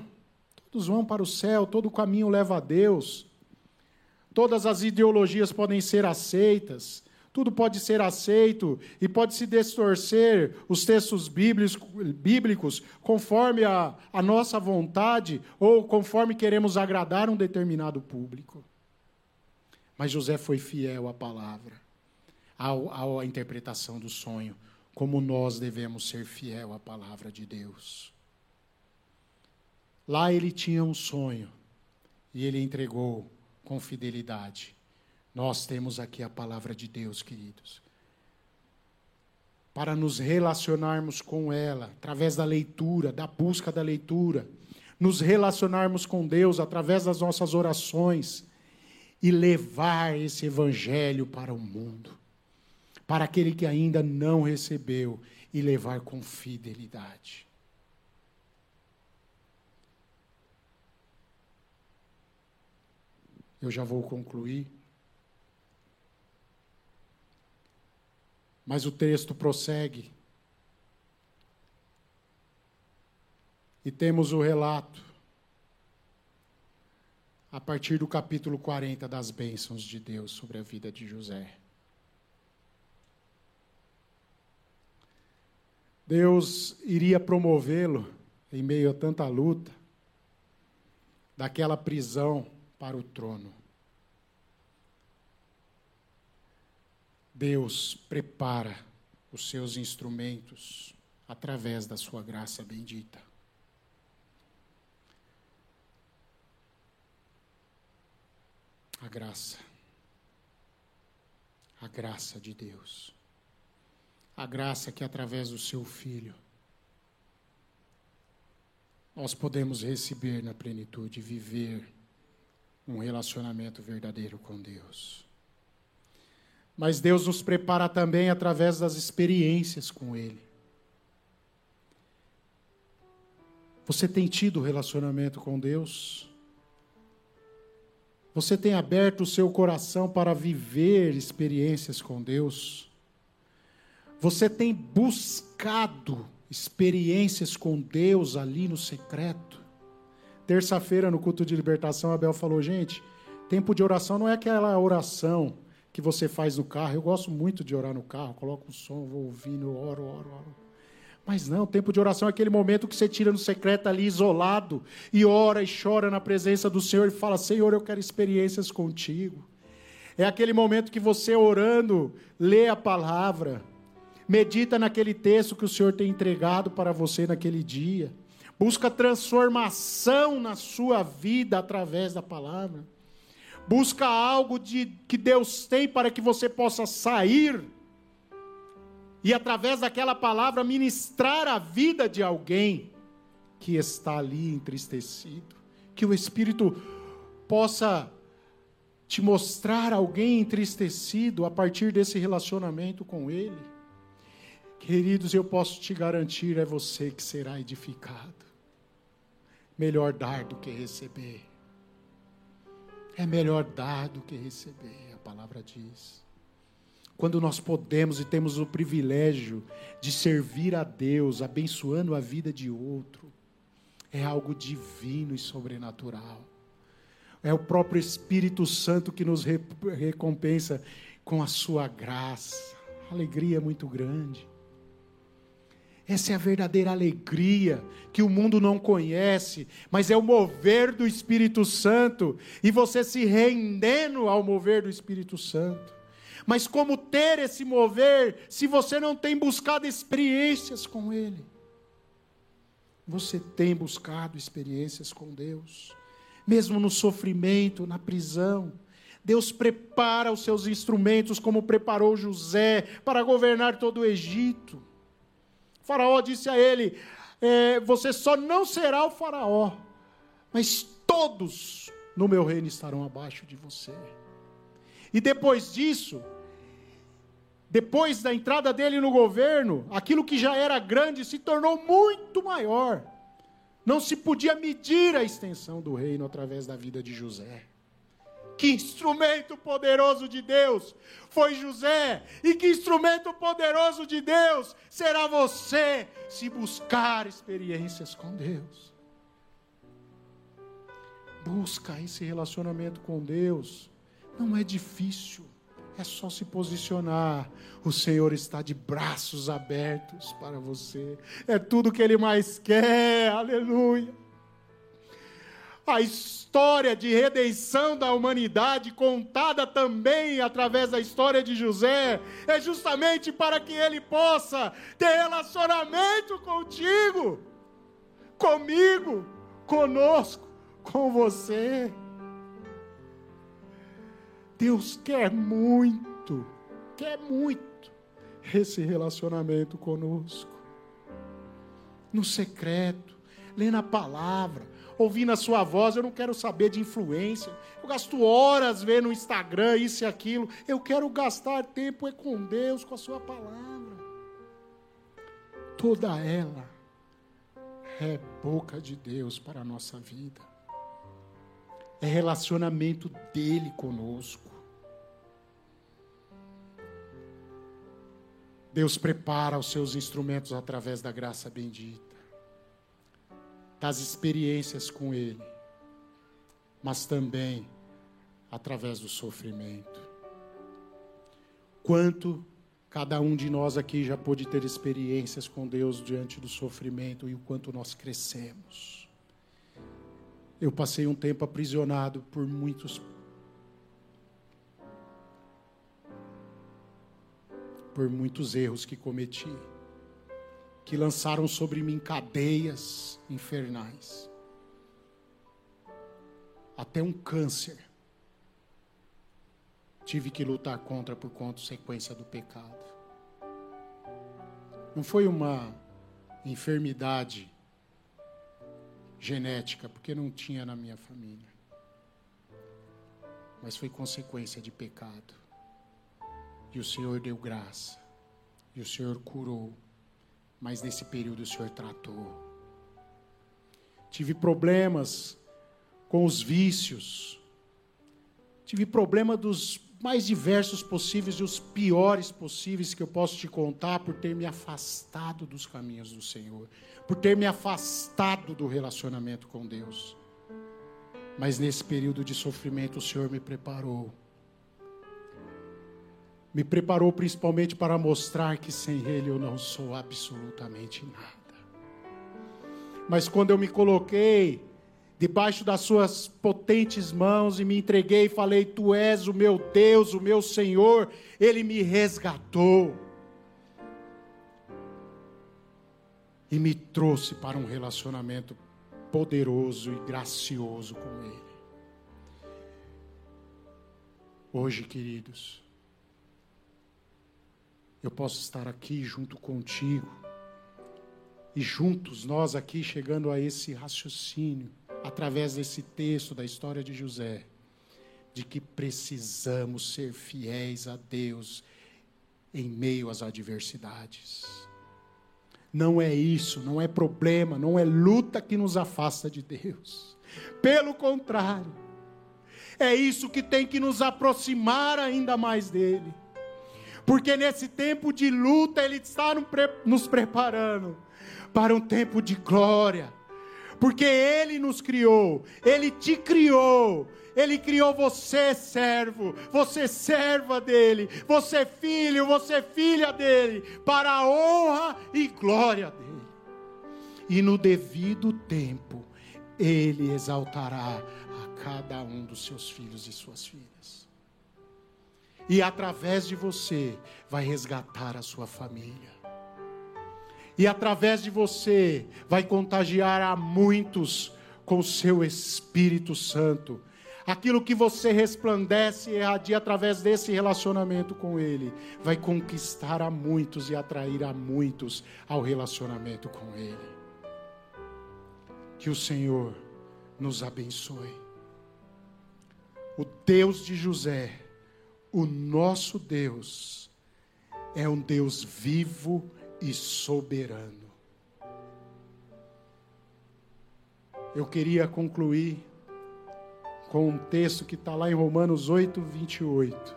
[SPEAKER 1] Todos vão para o céu, todo caminho leva a Deus. Todas as ideologias podem ser aceitas, tudo pode ser aceito e pode se distorcer os textos bíblicos, conforme a, a nossa vontade ou conforme queremos agradar um determinado público. Mas José foi fiel à palavra, ao, à interpretação do sonho, como nós devemos ser fiel à palavra de Deus. Lá ele tinha um sonho e ele entregou com fidelidade. Nós temos aqui a palavra de Deus, queridos. Para nos relacionarmos com ela, através da leitura, da busca da leitura, nos relacionarmos com Deus através das nossas orações e levar esse evangelho para o mundo, para aquele que ainda não recebeu e levar com fidelidade. Eu já vou concluir. Mas o texto prossegue. E temos o relato, a partir do capítulo 40, das bênçãos de Deus sobre a vida de José. Deus iria promovê-lo, em meio a tanta luta, daquela prisão para o trono. Deus prepara os seus instrumentos através da sua graça bendita. A graça. A graça de Deus. A graça que através do seu filho nós podemos receber na plenitude, viver um relacionamento verdadeiro com Deus. Mas Deus nos prepara também através das experiências com Ele. Você tem tido relacionamento com Deus? Você tem aberto o seu coração para viver experiências com Deus? Você tem buscado experiências com Deus ali no secreto? Terça-feira, no culto de libertação, Abel falou: gente, tempo de oração não é aquela oração que você faz no carro. Eu gosto muito de orar no carro, coloco o som, vou ouvindo, oro, oro, oro. Mas não, tempo de oração é aquele momento que você tira no secreto ali, isolado, e ora e chora na presença do Senhor e fala: Senhor, eu quero experiências contigo. É aquele momento que você orando, lê a palavra, medita naquele texto que o Senhor tem entregado para você naquele dia. Busca transformação na sua vida através da palavra, busca algo de, que Deus tem para que você possa sair e, através daquela palavra, ministrar a vida de alguém que está ali entristecido, que o Espírito possa te mostrar alguém entristecido a partir desse relacionamento com Ele. Queridos, eu posso te garantir, é você que será edificado. Melhor dar do que receber. É melhor dar do que receber, a palavra diz. Quando nós podemos e temos o privilégio de servir a Deus, abençoando a vida de outro, é algo divino e sobrenatural. É o próprio Espírito Santo que nos recompensa com a sua graça. Alegria muito grande. Essa é a verdadeira alegria que o mundo não conhece, mas é o mover do Espírito Santo e você se rendendo ao mover do Espírito Santo. Mas como ter esse mover se você não tem buscado experiências com Ele? Você tem buscado experiências com Deus, mesmo no sofrimento, na prisão. Deus prepara os seus instrumentos, como preparou José para governar todo o Egito. Faraó disse a ele: é, Você só não será o faraó, mas todos no meu reino estarão abaixo de você. E depois disso, depois da entrada dele no governo, aquilo que já era grande se tornou muito maior. Não se podia medir a extensão do reino através da vida de José. Que instrumento poderoso de Deus foi José, e que instrumento poderoso de Deus será você se buscar experiências com Deus. Busca esse relacionamento com Deus, não é difícil, é só se posicionar. O Senhor está de braços abertos para você, é tudo que Ele mais quer, aleluia a história de redenção da humanidade, contada também através da história de José, é justamente para que ele possa ter relacionamento contigo, comigo, conosco, com você. Deus quer muito, quer muito esse relacionamento conosco, no secreto, lendo a palavra ouvindo a sua voz, eu não quero saber de influência. Eu gasto horas vendo no Instagram isso e aquilo. Eu quero gastar tempo é com Deus, com a sua palavra. Toda ela é boca de Deus para a nossa vida. É relacionamento dele conosco. Deus prepara os seus instrumentos através da graça bendita das experiências com Ele, mas também através do sofrimento. Quanto cada um de nós aqui já pôde ter experiências com Deus diante do sofrimento e o quanto nós crescemos. Eu passei um tempo aprisionado por muitos por muitos erros que cometi que lançaram sobre mim cadeias infernais. Até um câncer tive que lutar contra por consequência do pecado. Não foi uma enfermidade genética, porque não tinha na minha família. Mas foi consequência de pecado. E o Senhor deu graça. E o Senhor curou mas nesse período o Senhor tratou. Tive problemas com os vícios, tive problema dos mais diversos possíveis e os piores possíveis que eu posso te contar por ter me afastado dos caminhos do Senhor, por ter me afastado do relacionamento com Deus. Mas nesse período de sofrimento o Senhor me preparou me preparou principalmente para mostrar que sem Ele eu não sou absolutamente nada. Mas quando eu me coloquei debaixo das Suas potentes mãos e me entreguei e falei: Tu és o meu Deus, o meu Senhor, Ele me resgatou. E me trouxe para um relacionamento poderoso e gracioso com Ele. Hoje, queridos, eu posso estar aqui junto contigo. E juntos, nós aqui chegando a esse raciocínio, através desse texto da história de José, de que precisamos ser fiéis a Deus em meio às adversidades. Não é isso, não é problema, não é luta que nos afasta de Deus. Pelo contrário, é isso que tem que nos aproximar ainda mais dele porque nesse tempo de luta Ele está nos preparando para um tempo de glória, porque Ele nos criou, Ele te criou, Ele criou você servo, você serva dele, você filho, você filha dele, para a honra e glória dele. E no devido tempo, Ele exaltará a cada um dos seus filhos e suas filhas e através de você vai resgatar a sua família. E através de você vai contagiar a muitos com o seu Espírito Santo. Aquilo que você resplandece e irradia através desse relacionamento com Ele, vai conquistar a muitos e atrair a muitos ao relacionamento com Ele. Que o Senhor nos abençoe. O Deus de José o nosso Deus é um Deus vivo e soberano. Eu queria concluir com um texto que está lá em Romanos 8, 28,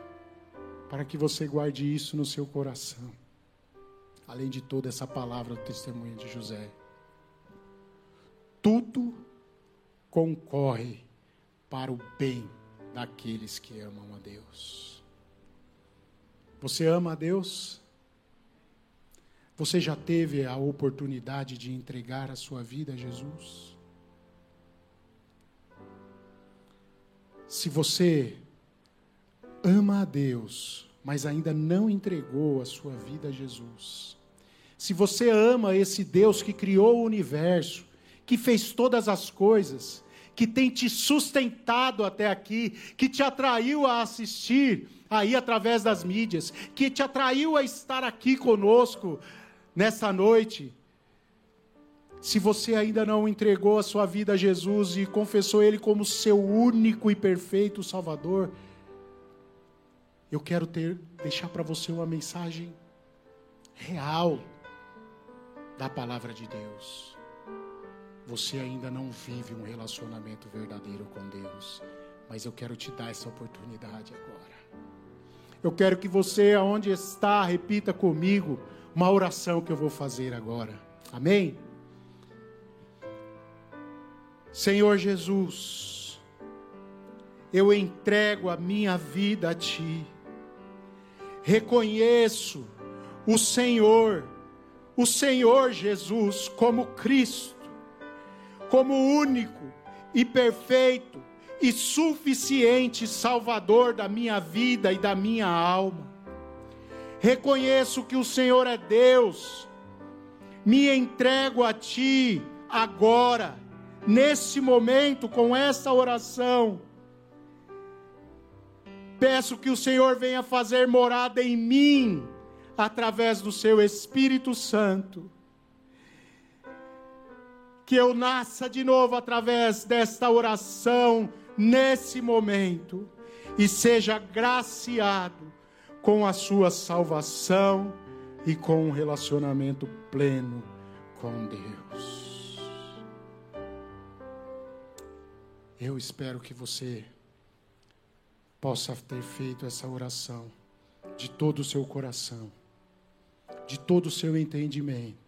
[SPEAKER 1] para que você guarde isso no seu coração, além de toda essa palavra do testemunho de José. Tudo concorre para o bem daqueles que amam a Deus. Você ama a Deus? Você já teve a oportunidade de entregar a sua vida a Jesus? Se você ama a Deus, mas ainda não entregou a sua vida a Jesus, se você ama esse Deus que criou o universo, que fez todas as coisas, que tem te sustentado até aqui, que te atraiu a assistir aí através das mídias, que te atraiu a estar aqui conosco nessa noite. Se você ainda não entregou a sua vida a Jesus e confessou Ele como seu único e perfeito Salvador, eu quero ter, deixar para você uma mensagem real da palavra de Deus você ainda não vive um relacionamento verdadeiro com Deus, mas eu quero te dar essa oportunidade agora. Eu quero que você, aonde está, repita comigo uma oração que eu vou fazer agora. Amém? Senhor Jesus, eu entrego a minha vida a Ti. Reconheço o Senhor, o Senhor Jesus como Cristo como único e perfeito e suficiente Salvador da minha vida e da minha alma. Reconheço que o Senhor é Deus, me entrego a Ti agora, nesse momento, com essa oração. Peço que o Senhor venha fazer morada em mim, através do Seu Espírito Santo que eu nasça de novo através desta oração, nesse momento, e seja graciado com a sua salvação e com um relacionamento pleno com Deus. Eu espero que você possa ter feito essa oração de todo o seu coração, de todo o seu entendimento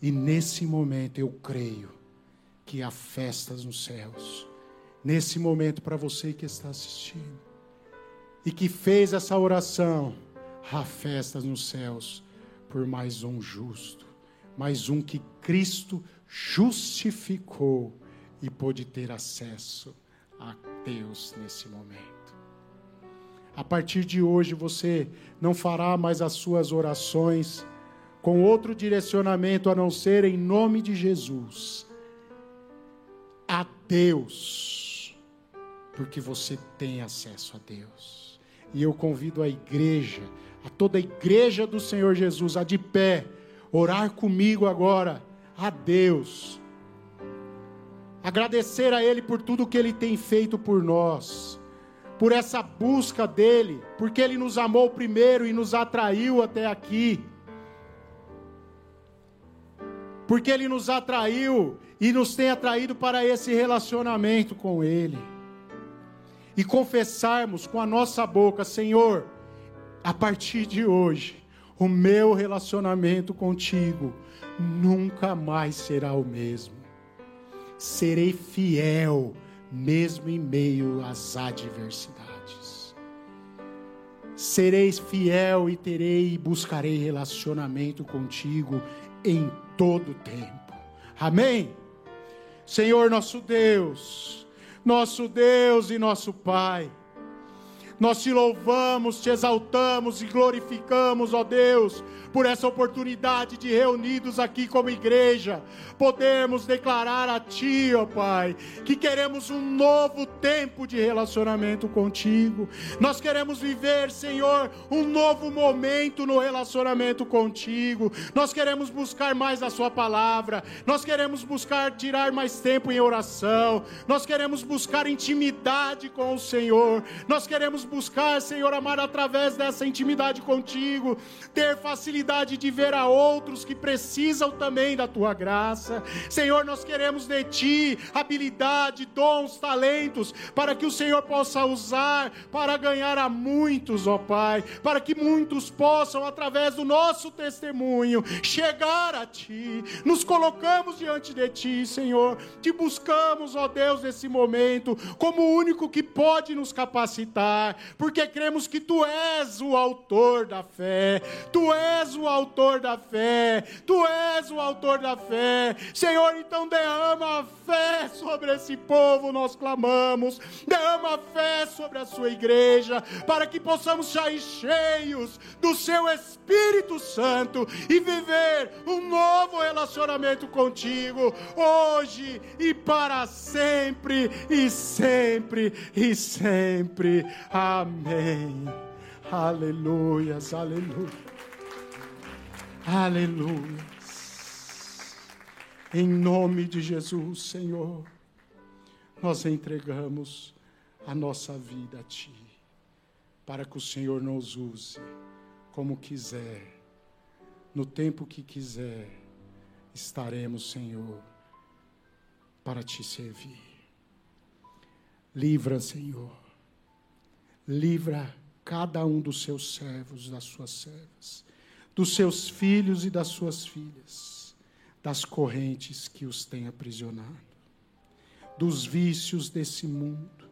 [SPEAKER 1] e nesse momento eu creio que há festas nos céus. Nesse momento, para você que está assistindo e que fez essa oração, há festas nos céus por mais um justo, mais um que Cristo justificou e pôde ter acesso a Deus nesse momento. A partir de hoje você não fará mais as suas orações com outro direcionamento a não ser em nome de Jesus. A Deus, porque você tem acesso a Deus. E eu convido a igreja, a toda a igreja do Senhor Jesus, a de pé, orar comigo agora a Deus. Agradecer a Ele por tudo que Ele tem feito por nós, por essa busca dEle, porque Ele nos amou primeiro e nos atraiu até aqui porque Ele nos atraiu e nos tem atraído para esse relacionamento com Ele. E confessarmos com a nossa boca, Senhor, a partir de hoje, o meu relacionamento contigo nunca mais será o mesmo. Serei fiel, mesmo em meio às adversidades. Serei fiel e terei e buscarei relacionamento contigo em todo tempo. Amém? Senhor nosso Deus, nosso Deus e nosso Pai, Nós te louvamos, te exaltamos e glorificamos, ó Deus, por essa oportunidade de reunidos aqui como igreja, podermos declarar a Ti, ó Pai, que queremos um novo tempo de relacionamento contigo. Nós queremos viver, Senhor, um novo momento no relacionamento contigo. Nós queremos buscar mais a Sua palavra, nós queremos buscar tirar mais tempo em oração, nós queremos buscar intimidade com o Senhor, nós queremos buscar, Senhor amado, através dessa intimidade contigo, ter facilidade de ver a outros que precisam também da tua graça. Senhor, nós queremos de ti habilidade, dons, talentos, para que o Senhor possa usar para ganhar a muitos, ó Pai, para que muitos possam, através do nosso testemunho, chegar a ti. Nos colocamos diante de ti, Senhor, te buscamos, ó Deus, nesse momento, como o único que pode nos capacitar, porque cremos que Tu és o autor da fé, Tu és o autor da fé, Tu és o autor da fé. Senhor, então derrama fé sobre esse povo, nós clamamos, derrama fé sobre a Sua igreja, para que possamos sair cheios do Seu Espírito Santo e viver um novo relacionamento contigo, hoje e para sempre, e sempre, e sempre. Aleluias, aleluia. Aleluia. Em nome de Jesus, Senhor, nós entregamos a nossa vida a Ti, para que o Senhor nos use como quiser, no tempo que quiser, estaremos, Senhor, para Te servir. Livra, Senhor, livra cada um dos seus servos, das suas servas, dos seus filhos e das suas filhas, das correntes que os têm aprisionado, dos vícios desse mundo,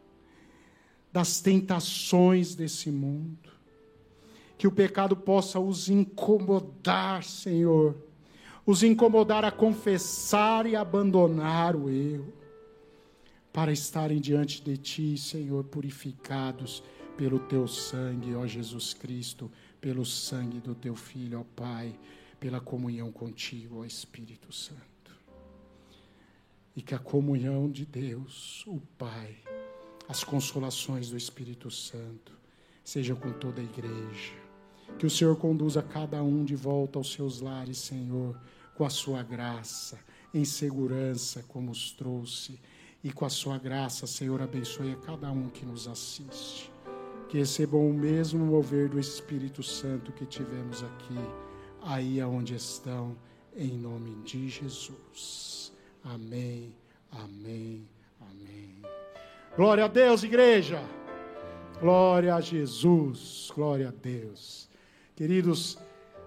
[SPEAKER 1] das tentações desse mundo, que o pecado possa os incomodar, Senhor, os incomodar a confessar e abandonar o erro, para estarem diante de Ti, Senhor, purificados pelo Teu sangue, ó Jesus Cristo, pelo sangue do Teu Filho, ó Pai, pela comunhão contigo, ó Espírito Santo. E que a comunhão de Deus, o Pai, as consolações do Espírito Santo, sejam com toda a igreja. Que o Senhor conduza cada um de volta aos seus lares, Senhor, com a sua graça, em segurança, como os trouxe. E com a sua graça, Senhor, abençoe a cada um que nos assiste. Que recebam o mesmo mover do Espírito Santo que tivemos aqui, aí aonde estão, em nome de Jesus. Amém, amém, amém. Glória a Deus, igreja. Glória a Jesus, glória a Deus. Queridos,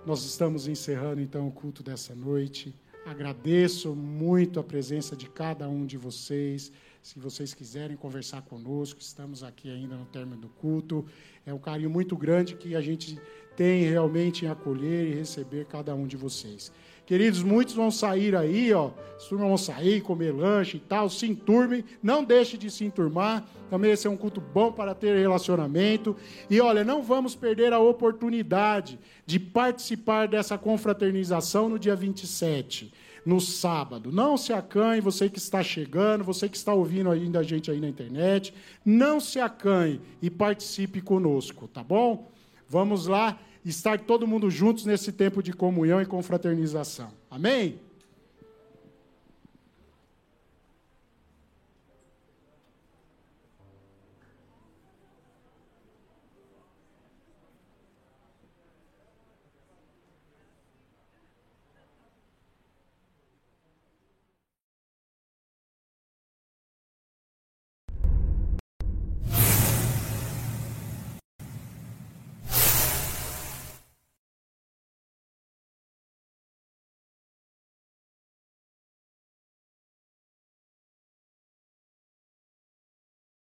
[SPEAKER 1] nós estamos encerrando então o culto dessa noite. Agradeço muito a presença de cada um de vocês. Se vocês quiserem conversar conosco, estamos aqui ainda no término do culto. É um carinho muito grande que a gente tem realmente em acolher e receber cada um de vocês. Queridos, muitos vão sair aí, ó. As turmas vão sair, comer lanche e tal. Se enturme, não deixe de se enturmar. Também esse é um culto bom para ter relacionamento. E olha, não vamos perder a oportunidade de participar dessa confraternização no dia 27 no sábado. Não se acanhe, você que está chegando, você que está ouvindo ainda a gente aí na internet, não se acanhe e participe conosco, tá bom? Vamos lá estar todo mundo juntos nesse tempo de comunhão e confraternização. Amém?